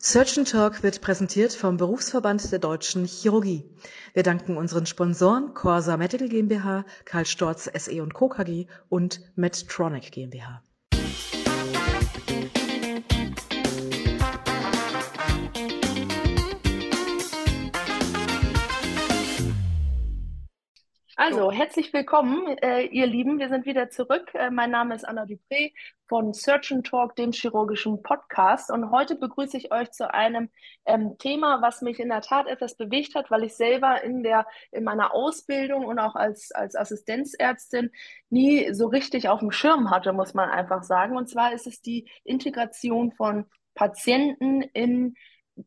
Surgeon Talk wird präsentiert vom Berufsverband der Deutschen Chirurgie. Wir danken unseren Sponsoren Corsa Medical GmbH, Karl Storz SE und Co. KG und Medtronic GmbH. Also, herzlich willkommen, äh, ihr Lieben. Wir sind wieder zurück. Äh, mein Name ist Anna Dupré von Surgeon Talk, dem chirurgischen Podcast. Und heute begrüße ich euch zu einem ähm, Thema, was mich in der Tat etwas bewegt hat, weil ich selber in, der, in meiner Ausbildung und auch als, als Assistenzärztin nie so richtig auf dem Schirm hatte, muss man einfach sagen. Und zwar ist es die Integration von Patienten in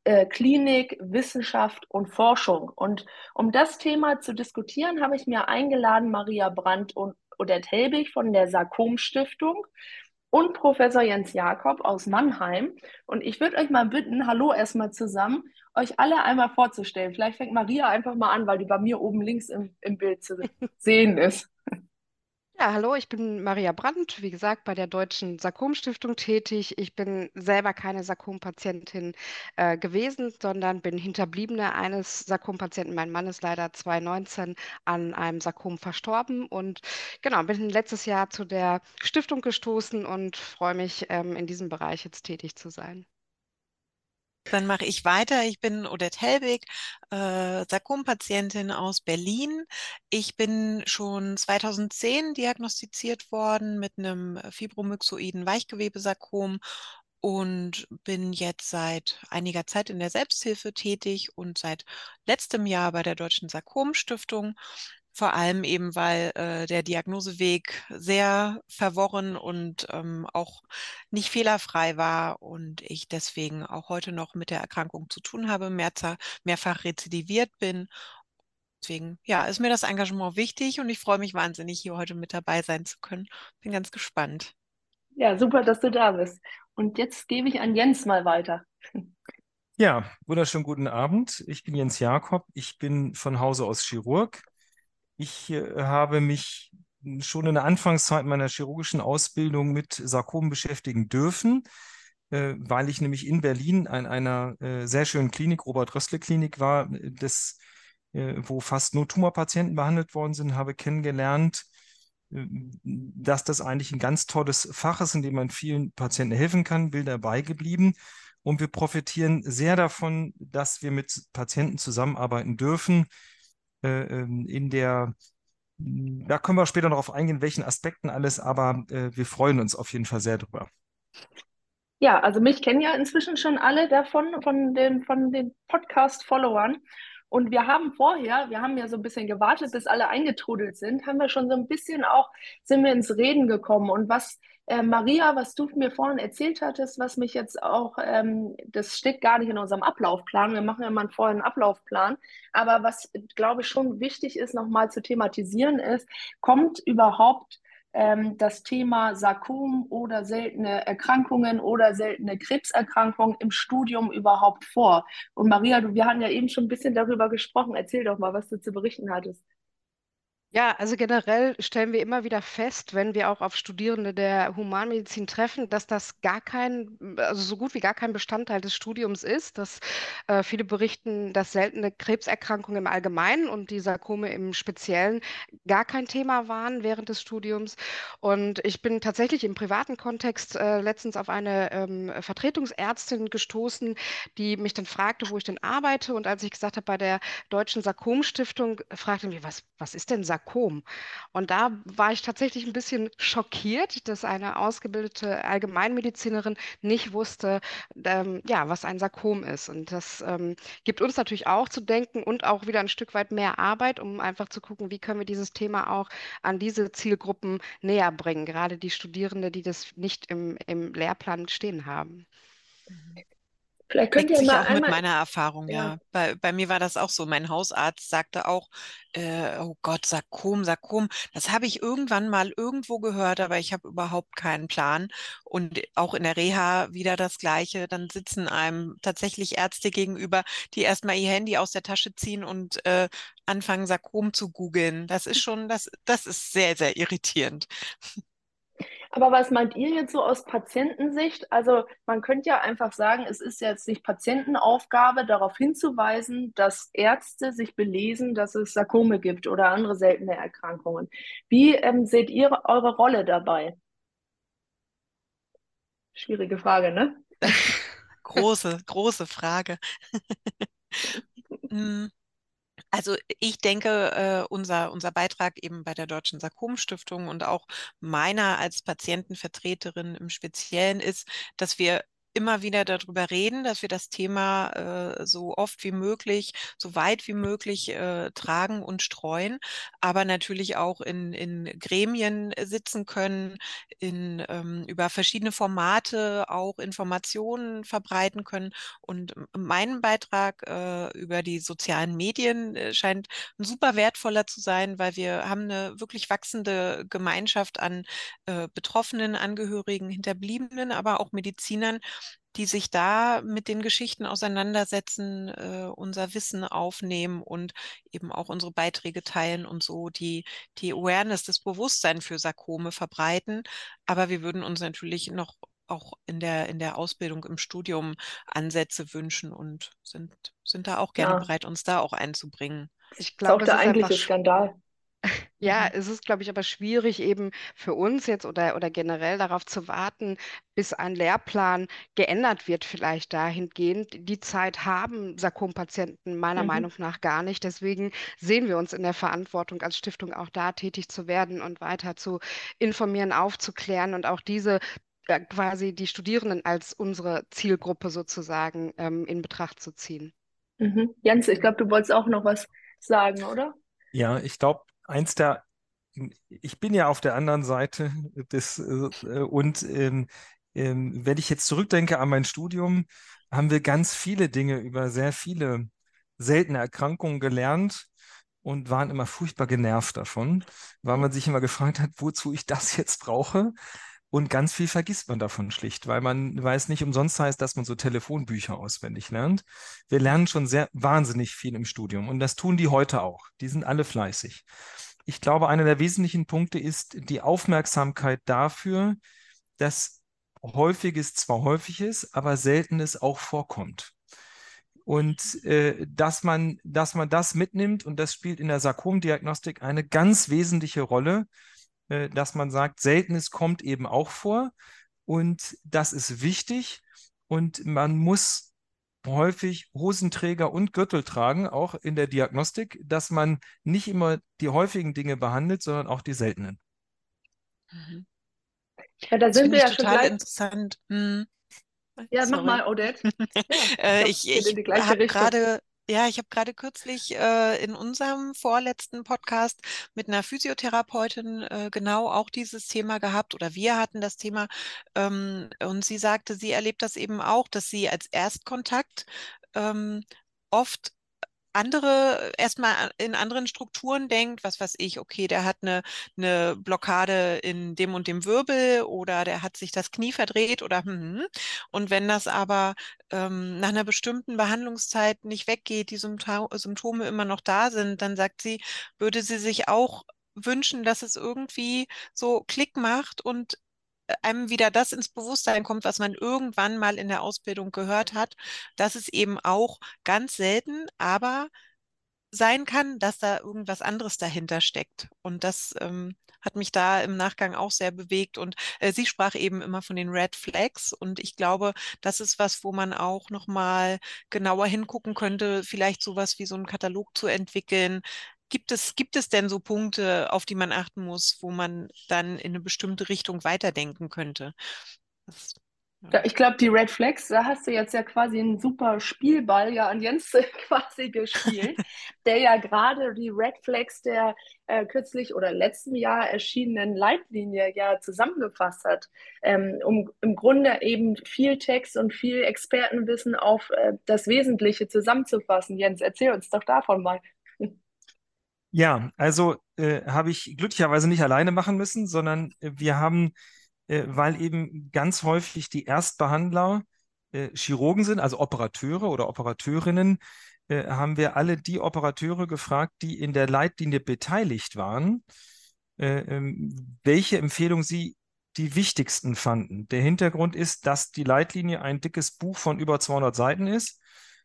äh, Klinik, Wissenschaft und Forschung. Und um das Thema zu diskutieren, habe ich mir eingeladen Maria Brandt und Odette Helbig von der Sarkom Stiftung und Professor Jens Jakob aus Mannheim. Und ich würde euch mal bitten, hallo erstmal zusammen, euch alle einmal vorzustellen. Vielleicht fängt Maria einfach mal an, weil die bei mir oben links im, im Bild zu sehen ist. Ja, hallo, ich bin Maria Brandt, wie gesagt, bei der Deutschen Sarkom-Stiftung tätig. Ich bin selber keine Sarkom-Patientin äh, gewesen, sondern bin Hinterbliebene eines Sarkom-Patienten. Mein Mann ist leider 2019 an einem Sarkom verstorben und genau, bin letztes Jahr zu der Stiftung gestoßen und freue mich, ähm, in diesem Bereich jetzt tätig zu sein. Dann mache ich weiter. Ich bin Odette Helbig, äh, Sarkom-Patientin aus Berlin. Ich bin schon 2010 diagnostiziert worden mit einem fibromyxoiden Weichgewebesarkom und bin jetzt seit einiger Zeit in der Selbsthilfe tätig und seit letztem Jahr bei der Deutschen Sarkom-Stiftung vor allem eben, weil äh, der Diagnoseweg sehr verworren und ähm, auch nicht fehlerfrei war und ich deswegen auch heute noch mit der Erkrankung zu tun habe, mehrfach, mehrfach rezidiviert bin. Deswegen, ja, ist mir das Engagement wichtig und ich freue mich wahnsinnig, hier heute mit dabei sein zu können. Bin ganz gespannt. Ja, super, dass du da bist. Und jetzt gebe ich an Jens mal weiter. Ja, wunderschönen guten Abend. Ich bin Jens Jakob. Ich bin von Hause aus Chirurg, ich äh, habe mich schon in der Anfangszeit meiner chirurgischen Ausbildung mit Sarkomen beschäftigen dürfen, äh, weil ich nämlich in Berlin an einer äh, sehr schönen Klinik, Robert-Rössle-Klinik war, das, wo fast nur Tumorpatienten behandelt worden sind, habe kennengelernt, dass das eigentlich ein ganz tolles Fach ist, in dem man vielen Patienten helfen kann, bin dabei geblieben. Und wir profitieren sehr davon, dass wir mit Patienten zusammenarbeiten dürfen, in der, da können wir später noch auf eingehen, welchen Aspekten alles, aber äh, wir freuen uns auf jeden Fall sehr drüber. Ja, also mich kennen ja inzwischen schon alle davon, von den, von den Podcast-Followern. Und wir haben vorher, wir haben ja so ein bisschen gewartet, bis alle eingetrudelt sind, haben wir schon so ein bisschen auch, sind wir ins Reden gekommen. Und was äh, Maria, was du mir vorhin erzählt hattest, was mich jetzt auch, ähm, das steht gar nicht in unserem Ablaufplan, wir machen ja mal vorher einen Ablaufplan, aber was, glaube ich, schon wichtig ist, nochmal zu thematisieren ist, kommt überhaupt ähm, das Thema Sarkom oder seltene Erkrankungen oder seltene Krebserkrankungen im Studium überhaupt vor? Und Maria, du, wir hatten ja eben schon ein bisschen darüber gesprochen. Erzähl doch mal, was du zu berichten hattest. Ja, also generell stellen wir immer wieder fest, wenn wir auch auf Studierende der Humanmedizin treffen, dass das gar kein, also so gut wie gar kein Bestandteil des Studiums ist, dass äh, viele berichten, dass seltene Krebserkrankungen im Allgemeinen und die Sarkome im Speziellen gar kein Thema waren während des Studiums. Und ich bin tatsächlich im privaten Kontext äh, letztens auf eine ähm, Vertretungsärztin gestoßen, die mich dann fragte, wo ich denn arbeite. Und als ich gesagt habe, bei der Deutschen Sarkom-Stiftung, fragte mich, was, was ist denn Sarkom? Sarkom. Und da war ich tatsächlich ein bisschen schockiert, dass eine ausgebildete Allgemeinmedizinerin nicht wusste, ähm, ja, was ein Sarkom ist. Und das ähm, gibt uns natürlich auch zu denken und auch wieder ein Stück weit mehr Arbeit, um einfach zu gucken, wie können wir dieses Thema auch an diese Zielgruppen näher bringen, gerade die Studierende, die das nicht im, im Lehrplan stehen haben. Vielleicht könnt ihr mal auch einmal... mit meiner Erfahrung, ja. ja. Bei, bei mir war das auch so. Mein Hausarzt sagte auch, äh, oh Gott, Sarkom, Sarkom. Das habe ich irgendwann mal irgendwo gehört, aber ich habe überhaupt keinen Plan. Und auch in der Reha wieder das Gleiche. Dann sitzen einem tatsächlich Ärzte gegenüber, die erstmal ihr Handy aus der Tasche ziehen und äh, anfangen, Sarkom zu googeln. Das ist schon, das, das ist sehr, sehr irritierend. Aber was meint ihr jetzt so aus Patientensicht? Also man könnte ja einfach sagen, es ist jetzt nicht Patientenaufgabe, darauf hinzuweisen, dass Ärzte sich belesen, dass es Sarkome gibt oder andere seltene Erkrankungen. Wie ähm, seht ihr eure Rolle dabei? Schwierige Frage, ne? Große, große Frage. Also ich denke, äh, unser, unser Beitrag eben bei der Deutschen Sarkom-Stiftung und auch meiner als Patientenvertreterin im Speziellen ist, dass wir immer wieder darüber reden, dass wir das Thema äh, so oft wie möglich, so weit wie möglich äh, tragen und streuen, aber natürlich auch in, in Gremien sitzen können, in, ähm, über verschiedene Formate auch Informationen verbreiten können. Und mein Beitrag äh, über die sozialen Medien äh, scheint ein super wertvoller zu sein, weil wir haben eine wirklich wachsende Gemeinschaft an äh, Betroffenen, Angehörigen, Hinterbliebenen, aber auch Medizinern, die sich da mit den Geschichten auseinandersetzen, äh, unser Wissen aufnehmen und eben auch unsere Beiträge teilen und so die, die Awareness, das Bewusstsein für Sarkome verbreiten. Aber wir würden uns natürlich noch auch in der, in der Ausbildung im Studium Ansätze wünschen und sind, sind da auch gerne Ja, bereit, uns da auch einzubringen. Ich ist auch glaube, der ist einfach eigentliche Skandal. Ja, Mhm. es ist, glaube ich, aber schwierig eben für uns jetzt oder, oder generell darauf zu warten, bis ein Lehrplan geändert wird, vielleicht dahingehend. Die Zeit haben Sarkompatienten meiner Mhm. Meinung nach gar nicht. Deswegen sehen wir uns in der Verantwortung als Stiftung auch da tätig zu werden und weiter zu informieren, aufzuklären und auch diese äh, quasi die Studierenden als unsere Zielgruppe sozusagen ähm, in Betracht zu ziehen. Mhm. Jens, ich glaube, du wolltest auch noch was sagen, oder? Ja, ich glaube, eins der, ich bin ja auf der anderen Seite des, äh, und ähm, ähm, wenn ich jetzt zurückdenke an mein Studium, haben wir ganz viele Dinge über sehr viele seltene Erkrankungen gelernt und waren immer furchtbar genervt davon, weil man sich immer gefragt hat, wozu ich das jetzt brauche. Und ganz viel vergisst man davon schlicht, weil man weiß nicht umsonst heißt, dass man so Telefonbücher auswendig lernt. Wir lernen schon sehr wahnsinnig viel im Studium und das tun die heute auch. Die sind alle fleißig. Ich glaube, einer der wesentlichen Punkte ist die Aufmerksamkeit dafür, dass häufiges zwar häufig ist, aber seltenes auch vorkommt. Und äh, dass man, dass man das mitnimmt, und das spielt in der Sarkomdiagnostik eine ganz wesentliche Rolle, dass man sagt, Seltenes kommt eben auch vor und das ist wichtig und man muss häufig Hosenträger und Gürtel tragen, auch in der Diagnostik, dass man nicht immer die häufigen Dinge behandelt, sondern auch die seltenen. Mhm. Ja, da Das sind wir ich ja schon total gleich. interessant. Hm. Ja, mach Sorry. mal, Odette. Ja, ich Äh, glaube, ich ich gleiche habe gerade, ja, ich habe gerade kürzlich äh, in unserem vorletzten Podcast mit einer Physiotherapeutin äh, genau auch dieses Thema gehabt oder wir hatten das Thema ähm, und sie sagte, sie erlebt das eben auch, dass sie als Erstkontakt ähm, oft andere erstmal in anderen Strukturen denkt, was weiß ich, okay, der hat eine, eine Blockade in dem und dem Wirbel oder der hat sich das Knie verdreht oder hm. Und wenn das aber ähm, nach einer bestimmten Behandlungszeit nicht weggeht, die Sympto Symptome immer noch da sind, dann sagt sie, würde sie sich auch wünschen, dass es irgendwie so Klick macht und einem wieder das ins Bewusstsein kommt, was man irgendwann mal in der Ausbildung gehört hat, dass es eben auch ganz selten, aber sein kann, dass da irgendwas anderes dahinter steckt. Und das ähm, hat mich da im Nachgang auch sehr bewegt. Und äh, sie sprach eben immer von den Red Flags. Und ich glaube, das ist was, wo man auch nochmal genauer hingucken könnte, vielleicht sowas wie so einen Katalog zu entwickeln. Gibt es, gibt es denn so Punkte, auf die man achten muss, wo man dann in eine bestimmte Richtung weiterdenken könnte? Das, ja. Ich glaube, die Red Flags, da hast du jetzt ja quasi einen super Spielball ja an Jens quasi gespielt, der ja gerade die Red Flags der äh, kürzlich oder letzten Jahr erschienenen Leitlinie ja zusammengefasst hat, ähm, um im Grunde eben viel Text und viel Expertenwissen auf äh, das Wesentliche zusammenzufassen. Jens, erzähl uns doch davon mal. Ja, also äh, habe ich glücklicherweise nicht alleine machen müssen, sondern äh, wir haben, äh, weil eben ganz häufig die Erstbehandler äh, Chirurgen sind, also Operateure oder Operateurinnen, äh, haben wir alle die Operateure gefragt, die in der Leitlinie beteiligt waren, äh, ähm, welche Empfehlung sie die wichtigsten fanden. Der Hintergrund ist, dass die Leitlinie ein dickes Buch von über 200 Seiten ist,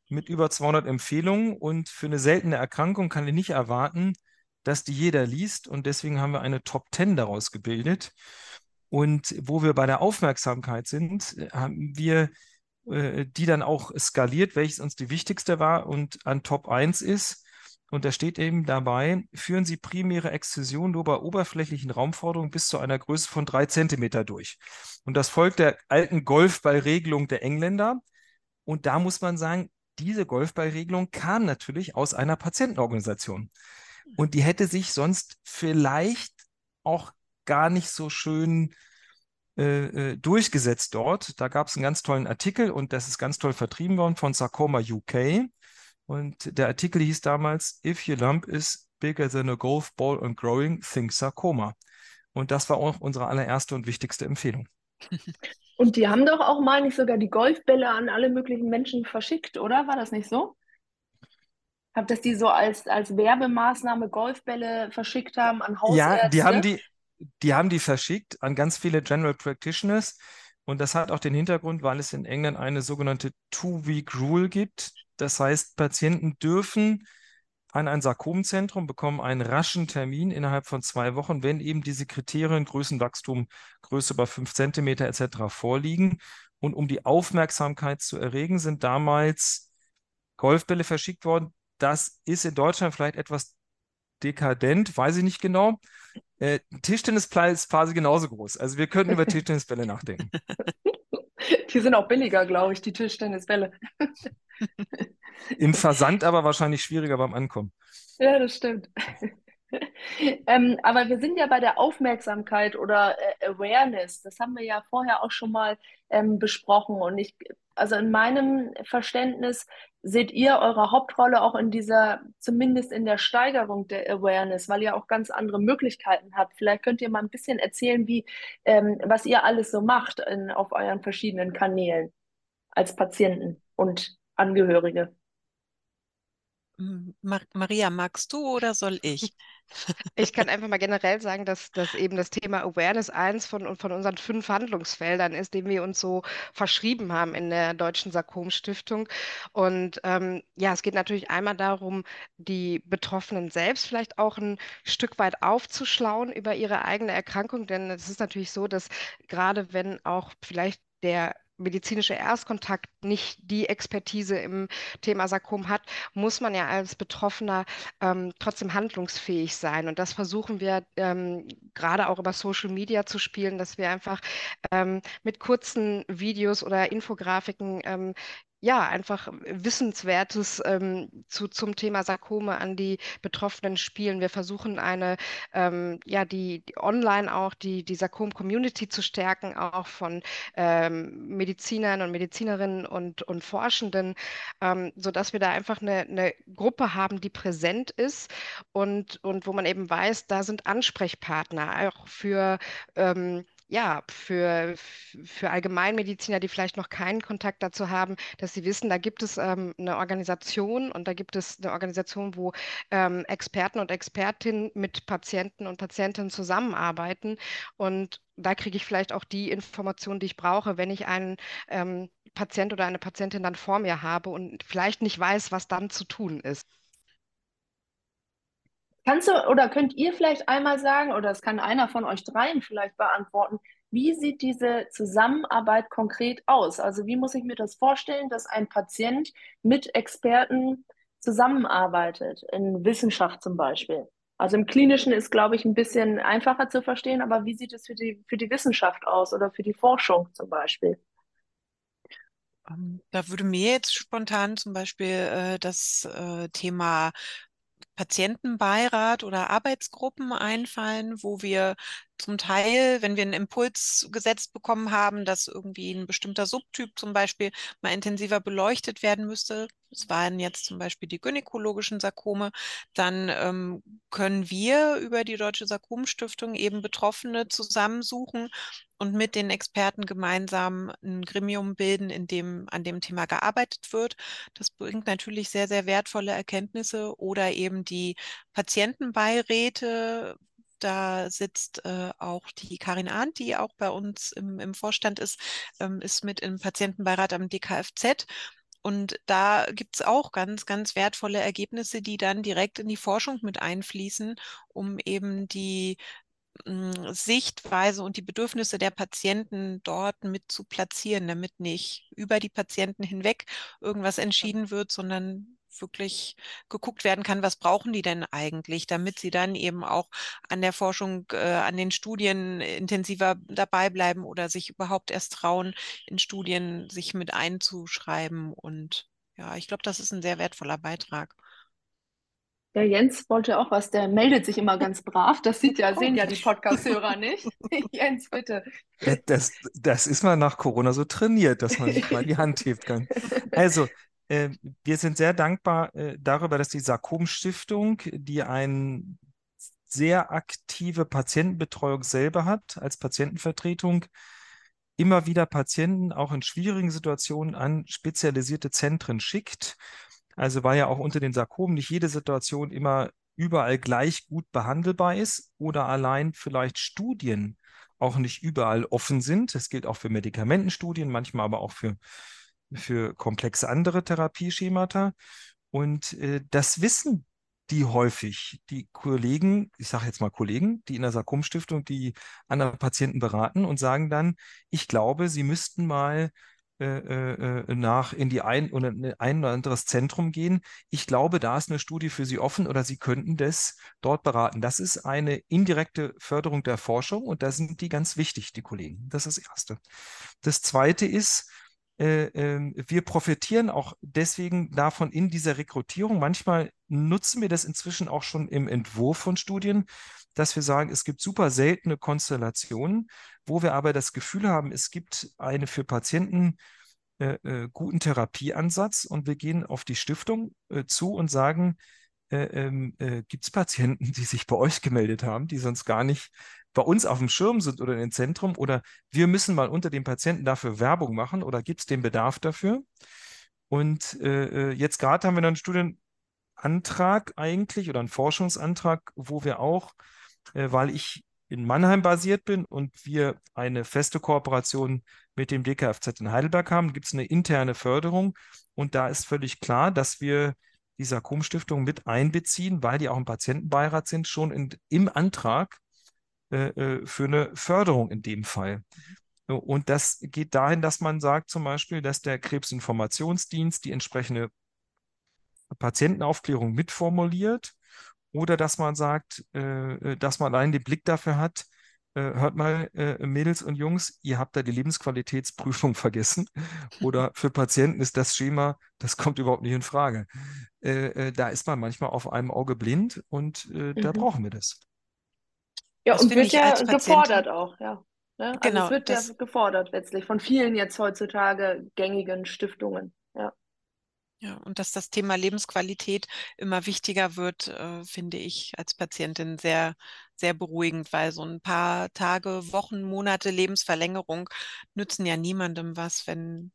mit über 200 Empfehlungen und für eine seltene Erkrankung kann ich nicht erwarten, dass die jeder liest und deswegen haben wir eine Top 10 daraus gebildet. Und wo wir bei der Aufmerksamkeit sind, haben wir äh, die dann auch skaliert, welches uns die wichtigste war und an Top 1 ist. Und da steht eben dabei, führen Sie primäre Exzision nur bei oberflächlichen Raumforderungen bis zu einer Größe von drei Zentimeter durch. Und das folgt der alten Golfballregelung der Engländer. Und da muss man sagen, diese Golfballregelung kam natürlich aus einer Patientenorganisation. Und die hätte sich sonst vielleicht auch gar nicht so schön äh, äh durchgesetzt dort. Da gab es einen ganz tollen Artikel und das ist ganz toll vertrieben worden von Sarcoma UK. Und der Artikel hieß damals, If your lump is bigger than a golf ball and growing, think Sarcoma. Und das war auch unsere allererste und wichtigste Empfehlung. Und die haben doch auch mal nicht sogar die Golfbälle an alle möglichen Menschen verschickt, oder? War das nicht so? Hab, dass die so als, als Werbemaßnahme Golfbälle verschickt haben an Hausärzte? Ja, die haben die, die haben die verschickt an ganz viele General Practitioners. Und das hat auch den Hintergrund, weil es in England eine sogenannte Two-Week-Rule gibt. Das heißt, Patienten dürfen an ein Sarkomzentrum, bekommen einen raschen Termin innerhalb von zwei Wochen, wenn eben diese Kriterien Größenwachstum, Größe über fünf Zentimeter etc. vorliegen. Und um die Aufmerksamkeit zu erregen, sind damals Golfbälle verschickt worden. Das ist in Deutschland vielleicht etwas dekadent, weiß ich nicht genau. Äh, Tischtennisball ist quasi genauso groß. Also wir könnten über Tischtennisbälle nachdenken. Die sind auch billiger, glaube ich, die Tischtennisbälle. Im Versand aber wahrscheinlich schwieriger beim Ankommen. Ja, das stimmt. ähm, aber wir sind ja bei der Aufmerksamkeit oder äh, Awareness. Das haben wir ja vorher auch schon mal ähm, besprochen. Und ich, also in meinem Verständnis seht ihr eure Hauptrolle auch in dieser, zumindest in der Steigerung der Awareness, weil ihr auch ganz andere Möglichkeiten habt. Vielleicht könnt ihr mal ein bisschen erzählen, wie, ähm, was ihr alles so macht in, auf euren verschiedenen Kanälen als Patienten und Angehörige. Maria, magst du oder soll ich? Ich kann einfach mal generell sagen, dass, dass eben das Thema Awareness eins von, von unseren fünf Handlungsfeldern ist, dem wir uns so verschrieben haben in der Deutschen Sarkom-Stiftung. Und ähm, ja, es geht natürlich einmal darum, die Betroffenen selbst vielleicht auch ein Stück weit aufzuschlauen über ihre eigene Erkrankung. Denn es ist natürlich so, dass gerade wenn auch vielleicht der medizinische Erstkontakt nicht die Expertise im Thema Sarkom hat, muss man ja als Betroffener ähm, trotzdem handlungsfähig sein. Und das versuchen wir ähm, gerade auch über Social Media zu spielen, dass wir einfach ähm, mit kurzen Videos oder Infografiken ähm, ja, einfach Wissenswertes ähm, zu, zum Thema Sarkome an die Betroffenen spielen. Wir versuchen eine, ähm, ja, die, die, online auch die, die Sarkom-Community zu stärken, auch von ähm, Medizinern und Medizinerinnen und, und Forschenden, ähm, sodass wir da einfach eine, eine Gruppe haben, die präsent ist und, und wo man eben weiß, da sind Ansprechpartner auch für ähm, ja, für, für Allgemeinmediziner, die vielleicht noch keinen Kontakt dazu haben, dass sie wissen, da gibt es ähm, eine Organisation und da gibt es eine Organisation, wo ähm, Experten und Expertinnen mit Patienten und Patientinnen zusammenarbeiten. Und da kriege ich vielleicht auch die Informationen, die ich brauche, wenn ich einen ähm, Patient oder eine Patientin dann vor mir habe und vielleicht nicht weiß, was dann zu tun ist. Kannst du oder könnt ihr vielleicht einmal sagen, oder das kann einer von euch dreien vielleicht beantworten, wie sieht diese Zusammenarbeit konkret aus? Also wie muss ich mir das vorstellen, dass ein Patient mit Experten zusammenarbeitet, in Wissenschaft zum Beispiel? Also im Klinischen ist, glaube ich, ein bisschen einfacher zu verstehen, aber wie sieht es für die, für die Wissenschaft aus oder für die Forschung zum Beispiel? Ähm, da würde mir jetzt spontan zum Beispiel äh, das äh, Thema Patientenbeirat oder Arbeitsgruppen einfallen, wo wir zum Teil, wenn wir einen Impuls gesetzt bekommen haben, dass irgendwie ein bestimmter Subtyp zum Beispiel mal intensiver beleuchtet werden müsste, es waren jetzt zum Beispiel die gynäkologischen Sarkome, dann ähm, können wir über die Deutsche Sarkomstiftung eben Betroffene zusammensuchen und mit den Experten gemeinsam ein Gremium bilden, in dem an dem Thema gearbeitet wird. Das bringt natürlich sehr, sehr wertvolle Erkenntnisse oder eben die Patientenbeiräte, Da sitzt äh, auch die Karin Arndt, die auch bei uns im, im Vorstand ist, ähm, ist mit im Patientenbeirat am DKFZ. Und da gibt es auch ganz, ganz wertvolle Ergebnisse, die dann direkt in die Forschung mit einfließen, um eben die hm, Sichtweise und die Bedürfnisse der Patienten dort mit zu platzieren, damit nicht über die Patienten hinweg irgendwas entschieden wird, sondern wirklich geguckt werden kann, was brauchen die denn eigentlich, damit sie dann eben auch an der Forschung, äh, an den Studien intensiver dabei bleiben oder sich überhaupt erst trauen, in Studien sich mit einzuschreiben. Und ja, ich glaube, das ist ein sehr wertvoller Beitrag. Der Jens wollte auch was, der meldet sich immer ganz brav. Das sieht ja, sehen ja die Podcast-Hörer nicht. Jens, bitte. Das, das ist mal nach Corona so trainiert, dass man sich mal die Hand hebt kann. Also, wir sind sehr dankbar äh, darüber, dass die Sarkom-Stiftung, die eine sehr aktive Patientenbetreuung selber hat, als Patientenvertretung, immer wieder Patienten auch in schwierigen Situationen an spezialisierte Zentren schickt. Also weil ja auch unter den Sarkomen nicht jede Situation immer überall gleich gut behandelbar ist oder allein vielleicht Studien auch nicht überall offen sind. Das gilt auch für Medikamentenstudien, manchmal aber auch für für komplexe andere Therapieschemata. Und äh, das wissen die häufig, die Kollegen, ich sage jetzt mal Kollegen, die in der Sarkom-Stiftung die anderen Patienten beraten und sagen dann, ich glaube, sie müssten mal äh, äh, nach in die ein oder ein oder anderes Zentrum gehen. Ich glaube, da ist eine Studie für Sie offen oder Sie könnten das dort beraten. Das ist eine indirekte Förderung der Forschung und da sind die ganz wichtig, die Kollegen. Das ist das Erste. Das Zweite ist, äh, wir profitieren auch deswegen davon in dieser Rekrutierung. Manchmal nutzen wir das inzwischen auch schon im Entwurf von Studien, dass wir sagen, es gibt super seltene Konstellationen, wo wir aber das Gefühl haben, es gibt eine für Patienten äh, äh, guten Therapieansatz und wir gehen auf die Stiftung äh, zu und sagen, äh, ähm, äh, gibt es Patienten, die sich bei euch gemeldet haben, die sonst gar nicht bei uns auf dem Schirm sind oder in im Zentrum oder wir müssen mal unter den Patienten dafür Werbung machen oder gibt es den Bedarf dafür? Und äh, äh, jetzt gerade haben wir einen Studienantrag eigentlich oder einen Forschungsantrag, wo wir auch, äh, weil ich in Mannheim basiert bin und wir eine feste Kooperation mit dem DKFZ in Heidelberg haben, gibt es eine interne Förderung und da ist völlig klar, dass wir die Sarkom-Stiftung mit einbeziehen, weil die auch im Patientenbeirat sind, schon in, im Antrag für eine Förderung in dem Fall. Und das geht dahin, dass man sagt zum Beispiel, dass der Krebsinformationsdienst die entsprechende Patientenaufklärung mitformuliert oder dass man sagt, äh, dass man allein den Blick dafür hat, hört mal, Mädels und Jungs, ihr habt da die Lebensqualitätsprüfung vergessen oder für Patienten ist das Schema, das kommt überhaupt nicht in Frage. da ist man manchmal auf einem Auge blind und mhm. da brauchen wir das. Ja, das und wird ja gefordert auch, ja. Ne? Also genau, es wird das, ja gefordert letztlich von vielen jetzt heutzutage gängigen Stiftungen. Ja. Ja, und dass das Thema Lebensqualität immer wichtiger wird, äh, finde ich als Patientin sehr, sehr beruhigend, weil so ein paar Tage, Wochen, Monate Lebensverlängerung nützen ja niemandem was, wenn,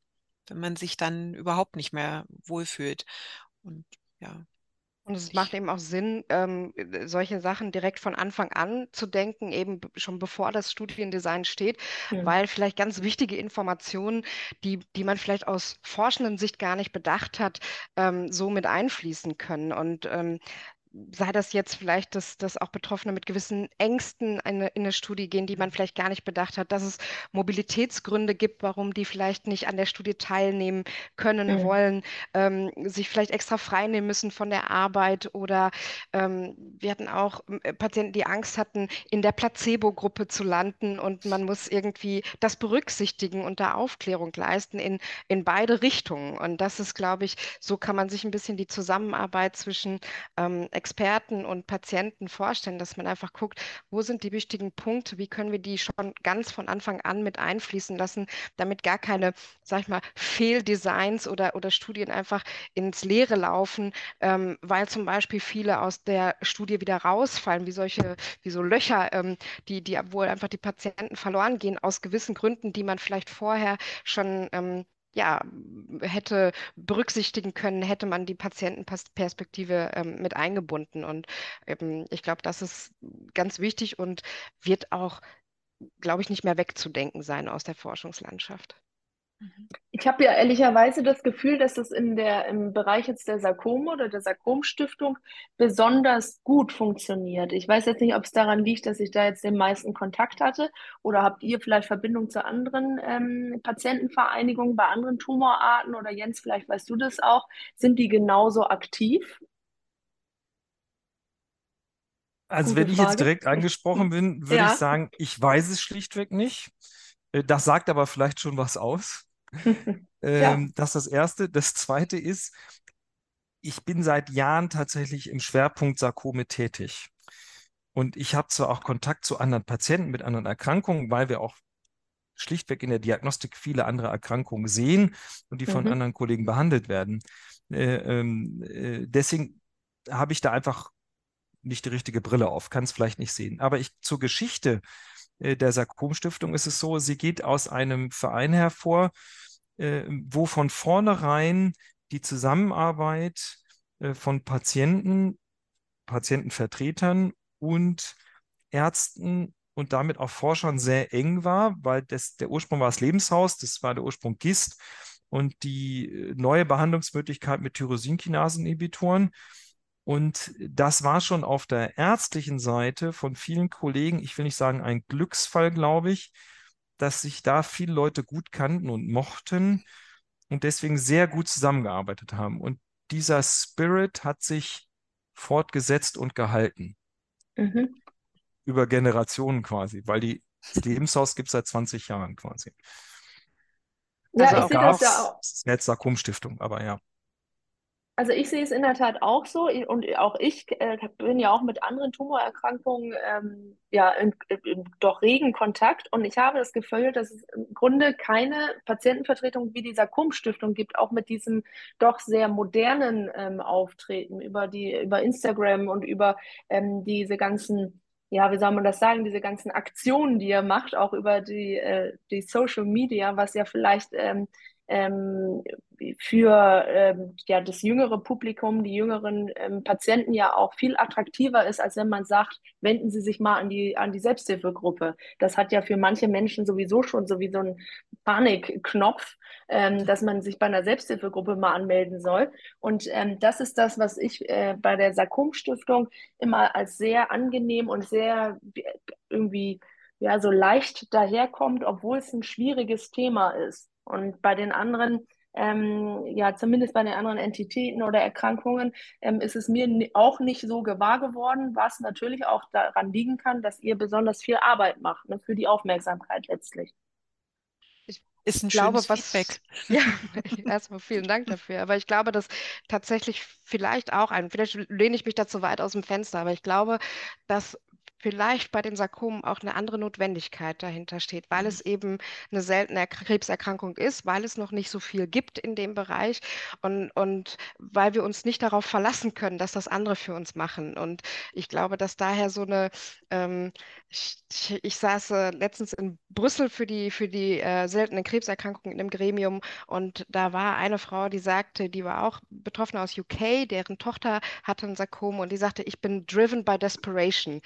wenn man sich dann überhaupt nicht mehr wohlfühlt. Und ja, und es macht eben auch Sinn, ähm, äh, solche Sachen direkt von Anfang an zu denken, eben schon bevor das Studiendesign steht, ja. weil vielleicht ganz wichtige Informationen, die, die man vielleicht aus forschenden Sicht gar nicht bedacht hat, ähm, so mit einfließen können. Und ähm, sei das jetzt vielleicht, dass, dass auch Betroffene mit gewissen Ängsten in eine, in eine Studie gehen, die man vielleicht gar nicht bedacht hat, dass es Mobilitätsgründe gibt, warum die vielleicht nicht an der Studie teilnehmen können, mhm. wollen, ähm, sich vielleicht extra freinehmen müssen von der Arbeit oder ähm, wir hatten auch äh, Patienten, die Angst hatten, in der Placebo-Gruppe zu landen und man muss irgendwie das berücksichtigen und da Aufklärung leisten in, in beide Richtungen. Und das ist, glaube ich, so kann man sich ein bisschen die Zusammenarbeit zwischen ähm, Experten und Patienten vorstellen, dass man einfach guckt, wo sind die wichtigen Punkte, wie können wir die schon ganz von Anfang an mit einfließen lassen, damit gar keine, sag ich mal, Fehldesigns oder, oder Studien einfach ins Leere laufen, ähm, weil zum Beispiel viele aus der Studie wieder rausfallen, wie solche, wie so Löcher, ähm, die, die, wo einfach die Patienten verloren gehen, aus gewissen Gründen, die man vielleicht vorher schon ähm, ja, hätte berücksichtigen können, hätte man die Patientenperspektive ähm, mit eingebunden. Und ähm, ich glaube, das ist ganz wichtig und wird auch, glaube ich, nicht mehr wegzudenken sein aus der Forschungslandschaft. Ich habe ja ehrlicherweise das Gefühl, dass das in der, im Bereich jetzt der Sarkome oder der Sarkomstiftung besonders gut funktioniert. Ich weiß jetzt nicht, ob es daran liegt, dass ich da jetzt den meisten Kontakt hatte oder habt ihr vielleicht Verbindung zu anderen ähm, Patientenvereinigungen bei anderen Tumorarten oder Jens, vielleicht weißt du das auch. Sind die genauso aktiv? Also Gute wenn ich jetzt Frage. direkt angesprochen bin, würde Ja. ich sagen, ich weiß es schlichtweg nicht. Äh, Das sagt aber vielleicht schon was aus. Ja. Ähm, das ist das Erste. Das Zweite ist, ich bin seit Jahren tatsächlich im Schwerpunkt Sarkome tätig. Und ich habe zwar auch Kontakt zu anderen Patienten mit anderen Erkrankungen, weil wir auch schlichtweg in der Diagnostik viele andere Erkrankungen sehen und die von Mhm. anderen Kollegen behandelt werden. Äh, ähm, äh, deswegen habe ich da einfach nicht die richtige Brille auf, kann es vielleicht nicht sehen. Aber ich zur Geschichte der Sarkom-Stiftung ist es so, sie geht aus einem Verein hervor, äh, wo von vornherein die Zusammenarbeit äh, von Patienten, Patientenvertretern und Ärzten und damit auch Forschern sehr eng war, weil das, der Ursprung war das Lebenshaus, das war der Ursprung GIST und die äh, neue Behandlungsmöglichkeit mit Tyrosinkinasen-Inhibitoren. Und das war schon auf der ärztlichen Seite von vielen Kollegen, ich will nicht sagen ein Glücksfall, glaube ich, dass sich da viele Leute gut kannten und mochten und deswegen sehr gut zusammengearbeitet haben. Und dieser Spirit hat sich fortgesetzt und gehalten Mhm. über Generationen quasi, weil die, das Lebenshaus gibt es seit 20 Jahren quasi. Ja, Also ich sehe das ja auch. es ist jetzt Sarkom-Stiftung, aber ja. Also ich sehe es in der Tat auch so und auch ich äh, bin ja auch mit anderen Tumorerkrankungen ähm, ja in, in doch regen Kontakt. Und ich habe das Gefühl, dass es im Grunde keine Patientenvertretung wie die Sarkom-Stiftung gibt, auch mit diesem doch sehr modernen ähm, Auftreten über die über Instagram und über ähm, diese ganzen ja, wie soll man das sagen, diese ganzen Aktionen, die ihr macht, auch über die, äh, die Social Media, was ja vielleicht ähm, ähm, für ähm, ja, das jüngere Publikum, die jüngeren ähm, Patienten ja auch viel attraktiver ist, als wenn man sagt, wenden Sie sich mal an die, an die Selbsthilfegruppe. Das hat ja für manche Menschen sowieso schon so wie so ein Panikknopf, ähm, dass man sich bei einer Selbsthilfegruppe mal anmelden soll. Und ähm, das ist das, was ich äh, bei der Sarkom-Stiftung immer als sehr angenehm und sehr äh, irgendwie ja so leicht daherkommt, obwohl es ein schwieriges Thema ist. Und bei den anderen, ähm, ja, zumindest bei den anderen Entitäten oder Erkrankungen, ähm, ist es mir auch nicht so gewahr geworden, was natürlich auch daran liegen kann, dass ihr besonders viel Arbeit macht, ne, für die Aufmerksamkeit letztlich. Ist ein glaube, schönes was, Feedback. ja, erstmal vielen Dank dafür. Aber ich glaube, dass tatsächlich vielleicht auch ein, vielleicht lehne ich mich dazu weit aus dem Fenster, aber ich glaube, dass vielleicht bei den Sarkomen auch eine andere Notwendigkeit dahinter steht, weil es eben eine seltene Erk- Krebserkrankung ist, weil es noch nicht so viel gibt in dem Bereich und, und weil wir uns nicht darauf verlassen können, dass das andere für uns machen. Und ich glaube, dass daher so eine, ähm, ich, ich, saß äh, letztens in Brüssel für die, für die äh, seltenen Krebserkrankungen in einem Gremium und da war eine Frau, die sagte, die war auch betroffen aus UK, deren Tochter hatte ein Sarkom und die sagte, ich bin driven by desperation.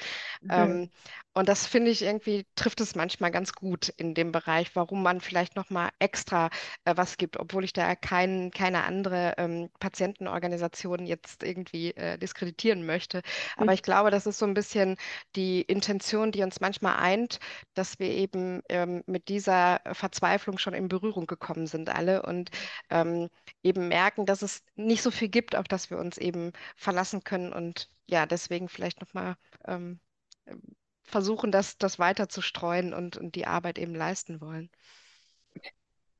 Mhm. Ähm, und das finde ich irgendwie, trifft es manchmal ganz gut in dem Bereich, warum man vielleicht nochmal extra äh, was gibt, obwohl ich da kein, keine andere ähm, Patientenorganisation jetzt irgendwie äh, diskreditieren möchte. Aber ich glaube, das ist so ein bisschen die Intention, die uns manchmal eint, dass wir eben ähm, mit dieser Verzweiflung schon in Berührung gekommen sind alle und ähm, eben merken, dass es nicht so viel gibt, auf das wir uns eben verlassen können und ja, deswegen vielleicht nochmal ähm, versuchen, das, das weiter zu streuen und, und die Arbeit eben leisten wollen.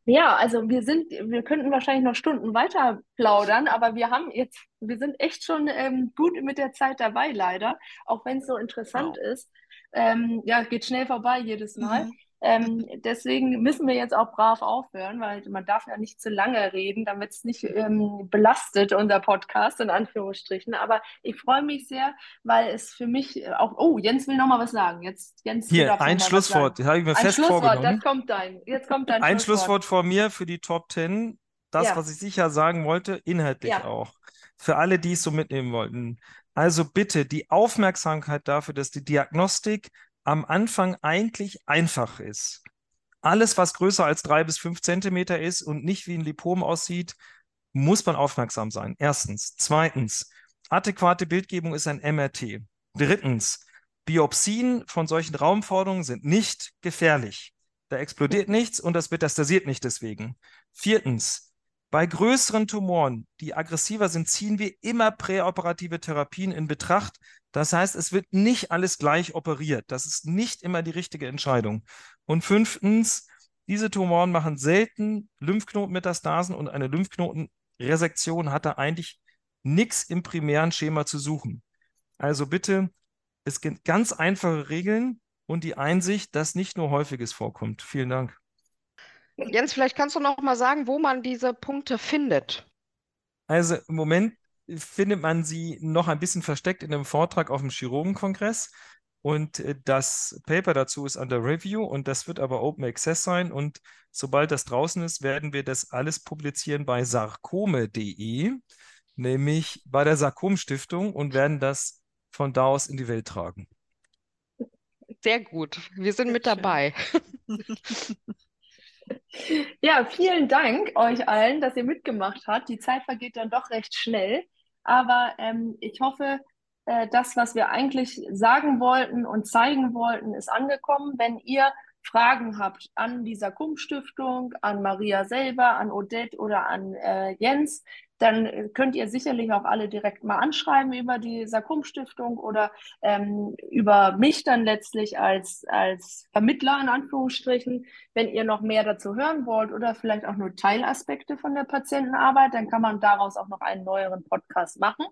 Ja, also wir sind, wir könnten wahrscheinlich noch Stunden weiter plaudern, aber wir haben jetzt, wir sind echt schon ähm, gut mit der Zeit dabei, leider, auch wenn es so interessant ist. Ähm, ja, geht schnell vorbei jedes Mal. Mhm. Ähm, deswegen müssen wir jetzt auch brav aufhören, weil man darf ja nicht zu lange reden, damit es nicht ähm, belastet, unser Podcast in Anführungsstrichen. Aber ich freue mich sehr, weil es für mich auch, oh, Jens will noch mal was sagen. Jetzt, Jens, Hier, ein Schlusswort, das habe ich mir ein fest Schlusswort, vorgenommen. das kommt dein, jetzt kommt dein Ein Schlusswort. Schlusswort von mir für die Top 10. Das, Ja. was ich sicher sagen wollte, inhaltlich Ja. auch. Für alle, die es so mitnehmen wollten. Also bitte die Aufmerksamkeit dafür, dass die Diagnostik am Anfang eigentlich einfach ist. Alles, was größer als drei bis fünf Zentimeter ist und nicht wie ein Lipom aussieht, muss man aufmerksam sein. Erstens. Zweitens. Adäquate Bildgebung ist ein MRT. Drittens. Biopsien von solchen Raumforderungen sind nicht gefährlich. Da explodiert nichts und das metastasiert nicht deswegen. Viertens. Bei größeren Tumoren, die aggressiver sind, ziehen wir immer präoperative Therapien in Betracht. Das heißt, es wird nicht alles gleich operiert. Das ist nicht immer die richtige Entscheidung. Und fünftens, diese Tumoren machen selten Lymphknotenmetastasen und eine Lymphknotenresektion hat da eigentlich nichts im primären Schema zu suchen. Also bitte, es gibt ganz einfache Regeln und die Einsicht, dass nicht nur häufiges vorkommt. Vielen Dank. Jens, vielleicht kannst du noch mal sagen, wo man diese Punkte findet. Also im Moment findet man sie noch ein bisschen versteckt in einem Vortrag auf dem Chirurgenkongress. Und äh, das Paper dazu ist under Review und das wird aber Open Access sein. Und sobald das draußen ist, werden wir das alles publizieren bei sarkome.de, nämlich bei der Sarkom-Stiftung und werden das von da aus in die Welt tragen. Sehr gut. Wir sind mit dabei. Ja, vielen Dank euch allen, dass ihr mitgemacht habt. Die Zeit vergeht dann doch recht schnell. Aber ähm, ich hoffe, äh, das, was wir eigentlich sagen wollten und zeigen wollten, ist angekommen. Wenn ihr Fragen habt an die Sarkom-Stiftung, an Maria selber, an Odette oder an äh, Jens, dann äh, könnt ihr sicherlich auch alle direkt mal anschreiben über die Sarkom-Stiftung oder ähm, über mich dann letztlich als, als Vermittler in Anführungsstrichen. Wenn ihr noch mehr dazu hören wollt oder vielleicht auch nur Teilaspekte von der Patientenarbeit, dann kann man daraus auch noch einen neueren Podcast machen.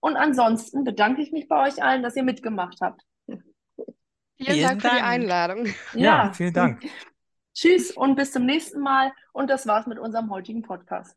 Und ansonsten bedanke ich mich bei euch allen, dass ihr mitgemacht habt. Vielen Vielen Dank für die Dank. Einladung. Ja, vielen Dank. Tschüss und bis zum nächsten Mal. Und das war's mit unserem heutigen Podcast.